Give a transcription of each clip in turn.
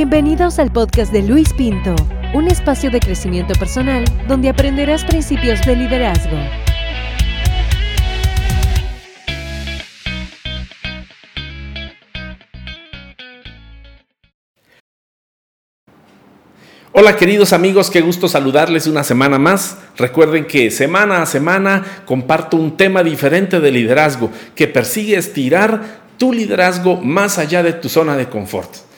Bienvenidos al podcast de Luis Pinto, un espacio de crecimiento personal donde aprenderás principios de liderazgo. Hola queridos amigos, qué gusto saludarles una semana más. Recuerden que semana a semana comparto un tema diferente de liderazgo que persigue estirar tu liderazgo más allá de tu zona de confort.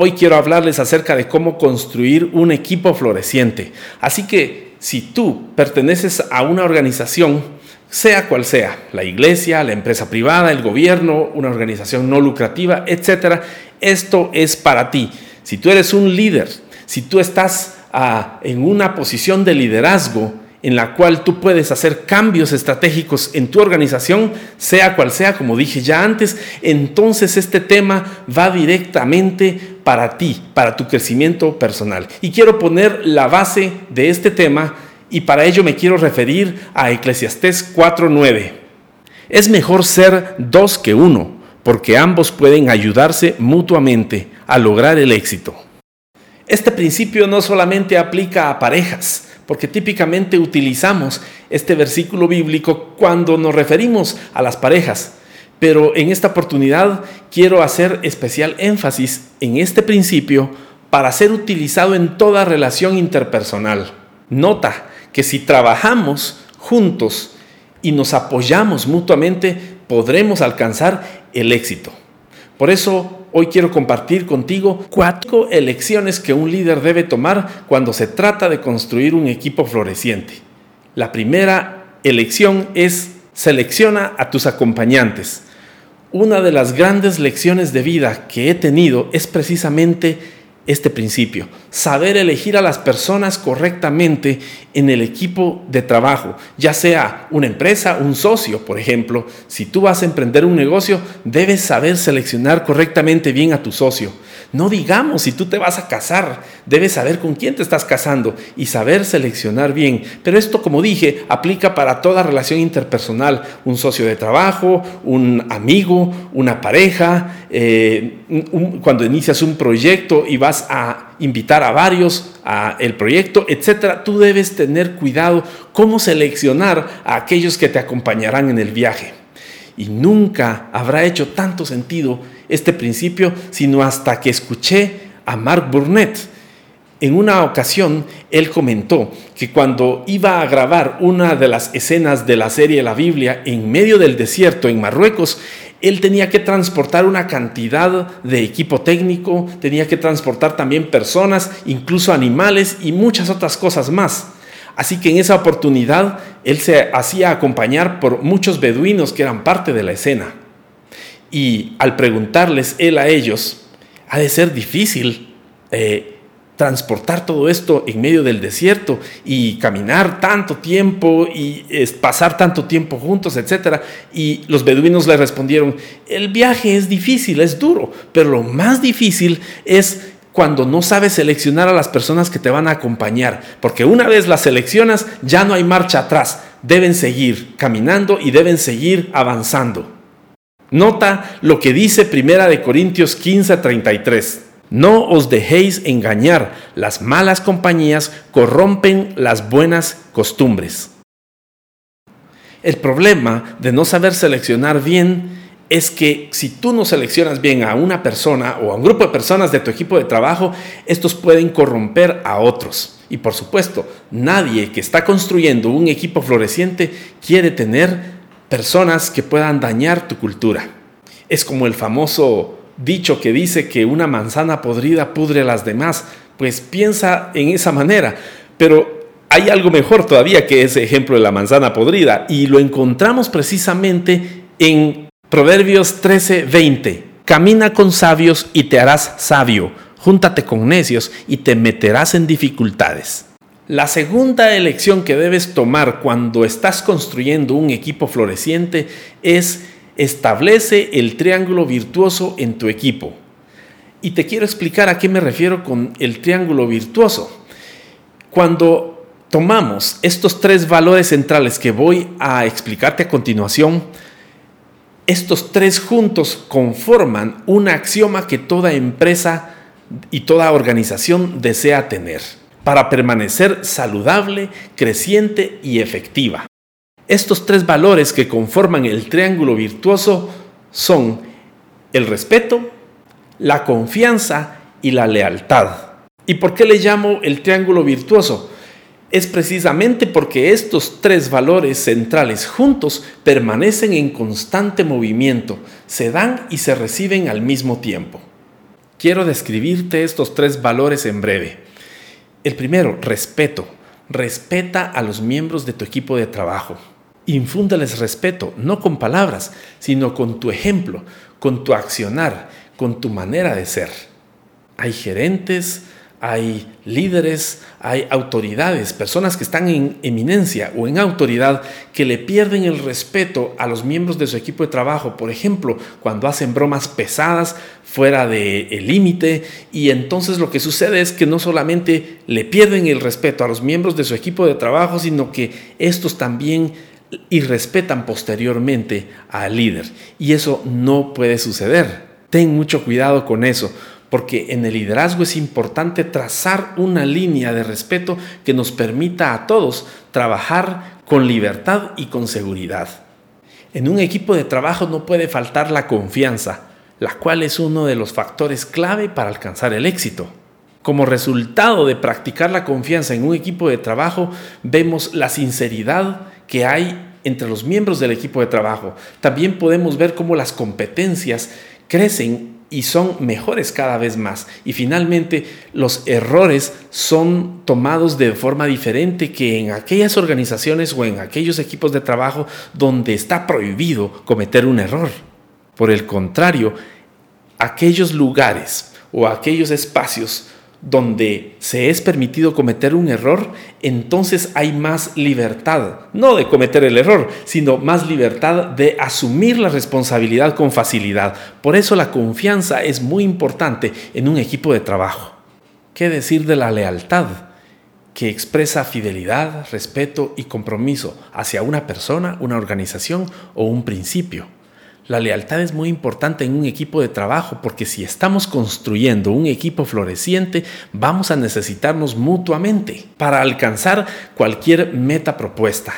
Hoy quiero hablarles acerca de cómo construir un equipo floreciente. Así que si tú perteneces a una organización, sea cual sea, la iglesia, la empresa privada, el gobierno, una organización no lucrativa, etc., esto es para ti. Si tú eres un líder, si tú estás ah, en una posición de liderazgo, en la cual tú puedes hacer cambios estratégicos en tu organización, sea cual sea, como dije ya antes, entonces este tema va directamente para ti, para tu crecimiento personal. Y quiero poner la base de este tema y para ello me quiero referir a Eclesiastés 4.9. Es mejor ser dos que uno, porque ambos pueden ayudarse mutuamente a lograr el éxito. Este principio no solamente aplica a parejas, porque típicamente utilizamos este versículo bíblico cuando nos referimos a las parejas. Pero en esta oportunidad quiero hacer especial énfasis en este principio para ser utilizado en toda relación interpersonal. Nota que si trabajamos juntos y nos apoyamos mutuamente, podremos alcanzar el éxito. Por eso hoy quiero compartir contigo cuatro elecciones que un líder debe tomar cuando se trata de construir un equipo floreciente. La primera elección es selecciona a tus acompañantes. Una de las grandes lecciones de vida que he tenido es precisamente este principio, saber elegir a las personas correctamente en el equipo de trabajo, ya sea una empresa, un socio, por ejemplo. Si tú vas a emprender un negocio, debes saber seleccionar correctamente bien a tu socio. No digamos si tú te vas a casar, debes saber con quién te estás casando y saber seleccionar bien. Pero esto, como dije, aplica para toda relación interpersonal, un socio de trabajo, un amigo, una pareja, eh, cuando inicias un proyecto y vas a invitar a varios a el proyecto, etcétera, tú debes tener cuidado cómo seleccionar a aquellos que te acompañarán en el viaje. Y nunca habrá hecho tanto sentido este principio, sino hasta que escuché a Mark Burnett. En una ocasión, él comentó que cuando iba a grabar una de las escenas de la serie La Biblia en medio del desierto en Marruecos, él tenía que transportar una cantidad de equipo técnico, tenía que transportar también personas, incluso animales y muchas otras cosas más. Así que en esa oportunidad él se hacía acompañar por muchos beduinos que eran parte de la escena. Y al preguntarles él a ellos, ha de ser difícil eh, transportar todo esto en medio del desierto y caminar tanto tiempo y pasar tanto tiempo juntos, etc. Y los beduinos le respondieron, el viaje es difícil, es duro, pero lo más difícil es cuando no sabes seleccionar a las personas que te van a acompañar, porque una vez las seleccionas ya no hay marcha atrás, deben seguir caminando y deben seguir avanzando. Nota lo que dice Primera de Corintios 15:33. No os dejéis engañar, las malas compañías corrompen las buenas costumbres. El problema de no saber seleccionar bien es que si tú no seleccionas bien a una persona o a un grupo de personas de tu equipo de trabajo, estos pueden corromper a otros. Y por supuesto, nadie que está construyendo un equipo floreciente quiere tener personas que puedan dañar tu cultura. Es como el famoso dicho que dice que una manzana podrida pudre a las demás. Pues piensa en esa manera. Pero hay algo mejor todavía que ese ejemplo de la manzana podrida y lo encontramos precisamente en Proverbios 13:20. Camina con sabios y te harás sabio. Júntate con necios y te meterás en dificultades. La segunda elección que debes tomar cuando estás construyendo un equipo floreciente es establece el triángulo virtuoso en tu equipo. Y te quiero explicar a qué me refiero con el triángulo virtuoso. Cuando tomamos estos tres valores centrales que voy a explicarte a continuación, estos tres juntos conforman un axioma que toda empresa y toda organización desea tener para permanecer saludable, creciente y efectiva. Estos tres valores que conforman el triángulo virtuoso son el respeto, la confianza y la lealtad. ¿Y por qué le llamo el triángulo virtuoso? Es precisamente porque estos tres valores centrales juntos permanecen en constante movimiento, se dan y se reciben al mismo tiempo. Quiero describirte estos tres valores en breve. El primero, respeto. Respeta a los miembros de tu equipo de trabajo. Infúndales respeto, no con palabras, sino con tu ejemplo, con tu accionar, con tu manera de ser. Hay gerentes, hay líderes, hay autoridades, personas que están en eminencia o en autoridad que le pierden el respeto a los miembros de su equipo de trabajo, por ejemplo, cuando hacen bromas pesadas fuera del límite y entonces lo que sucede es que no solamente le pierden el respeto a los miembros de su equipo de trabajo, sino que estos también irrespetan posteriormente al líder y eso no puede suceder. Ten mucho cuidado con eso porque en el liderazgo es importante trazar una línea de respeto que nos permita a todos trabajar con libertad y con seguridad. En un equipo de trabajo no puede faltar la confianza, la cual es uno de los factores clave para alcanzar el éxito. Como resultado de practicar la confianza en un equipo de trabajo, vemos la sinceridad que hay entre los miembros del equipo de trabajo. También podemos ver cómo las competencias crecen y son mejores cada vez más. Y finalmente los errores son tomados de forma diferente que en aquellas organizaciones o en aquellos equipos de trabajo donde está prohibido cometer un error. Por el contrario, aquellos lugares o aquellos espacios donde se es permitido cometer un error, entonces hay más libertad, no de cometer el error, sino más libertad de asumir la responsabilidad con facilidad. Por eso la confianza es muy importante en un equipo de trabajo. ¿Qué decir de la lealtad? que expresa fidelidad, respeto y compromiso hacia una persona, una organización o un principio. La lealtad es muy importante en un equipo de trabajo porque si estamos construyendo un equipo floreciente, vamos a necesitarnos mutuamente para alcanzar cualquier meta propuesta.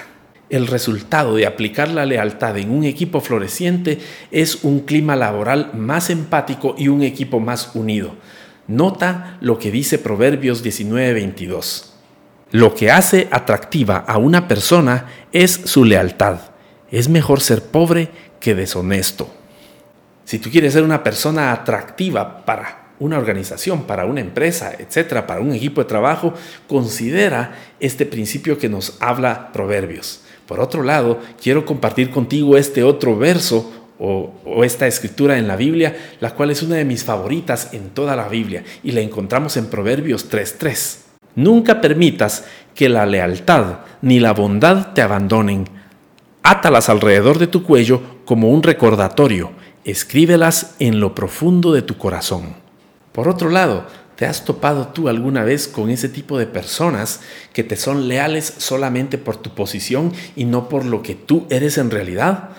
El resultado de aplicar la lealtad en un equipo floreciente es un clima laboral más empático y un equipo más unido. Nota lo que dice Proverbios 19:22. Lo que hace atractiva a una persona es su lealtad. Es mejor ser pobre que deshonesto. Si tú quieres ser una persona atractiva para una organización, para una empresa, etcétera, para un equipo de trabajo, considera este principio que nos habla Proverbios. Por otro lado, quiero compartir contigo este otro verso o, o, esta escritura en la Biblia, la cual es una de mis favoritas en toda la Biblia y la encontramos en Proverbios 3.3. Nunca permitas que la lealtad ni la bondad te abandonen. Átalas alrededor de tu cuello como un recordatorio, escríbelas en lo profundo de tu corazón. Por otro lado, ¿te has topado tú alguna vez con ese tipo de personas que te son leales solamente por tu posición y no por lo que tú eres en realidad?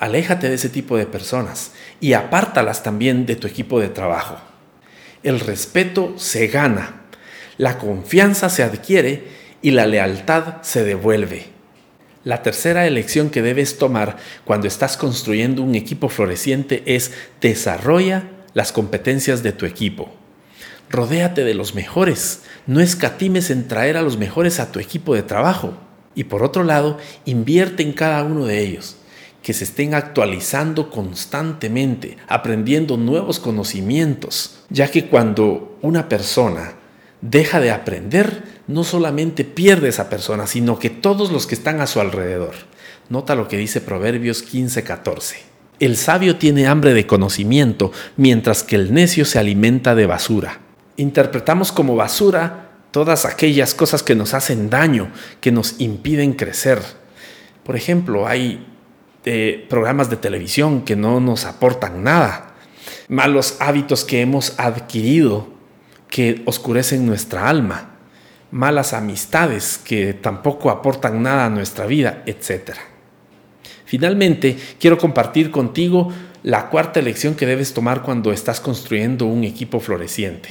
Aléjate de ese tipo de personas y apártalas también de tu equipo de trabajo. El respeto se gana, la confianza se adquiere y la lealtad se devuelve. La tercera elección que debes tomar cuando estás construyendo un equipo floreciente es desarrolla las competencias de tu equipo. Rodéate de los mejores, no escatimes en traer a los mejores a tu equipo de trabajo. Y por otro lado, invierte en cada uno de ellos, que se estén actualizando constantemente, aprendiendo nuevos conocimientos, ya que cuando una persona deja de aprender, no solamente pierde esa persona, sino que todos los que están a su alrededor. Nota lo que dice Proverbios 15:14. El sabio tiene hambre de conocimiento, mientras que el necio se alimenta de basura. Interpretamos como basura todas aquellas cosas que nos hacen daño, que nos impiden crecer. Por ejemplo, hay eh, programas de televisión que no nos aportan nada, malos hábitos que hemos adquirido que oscurecen nuestra alma, malas amistades que tampoco aportan nada a nuestra vida, etc. Finalmente, quiero compartir contigo la cuarta lección que debes tomar cuando estás construyendo un equipo floreciente.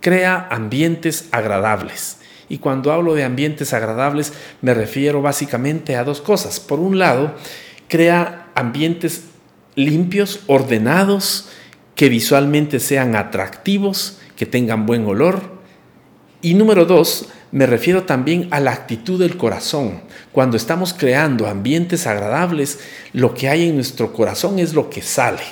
crea ambientes agradables. Y cuando hablo de ambientes agradables me refiero básicamente a dos cosas. Por un lado, crea ambientes limpios, ordenados, que visualmente sean atractivos, que tengan buen olor. Y número dos, me refiero también a la actitud del corazón. Cuando estamos creando ambientes agradables, lo que hay en nuestro corazón es lo que sale.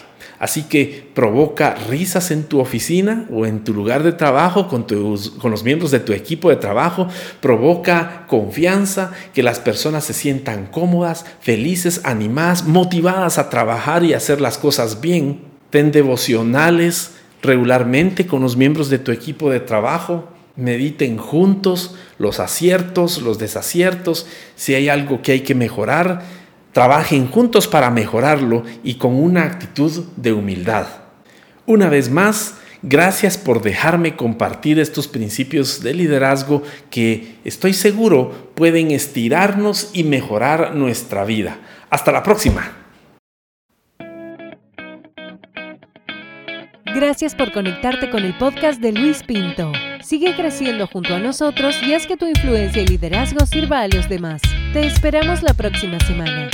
Así que provoca risas en tu oficina o en tu lugar de trabajo con, con los miembros de tu equipo de trabajo. Provoca confianza, que las personas se sientan cómodas, felices, animadas, motivadas a trabajar y hacer las cosas bien. Ten devocionales regularmente con los miembros de tu equipo de trabajo. Mediten juntos los aciertos, los desaciertos, si hay algo que hay que mejorar Trabajen juntos para mejorarlo y con una actitud de humildad. Una vez más, gracias por dejarme compartir estos principios de liderazgo que estoy seguro pueden estirarnos y mejorar nuestra vida. Hasta la próxima. Gracias por conectarte con el podcast de Luis Pinto. Sigue creciendo junto a nosotros y haz que tu influencia y liderazgo sirva a los demás. Te esperamos la próxima semana.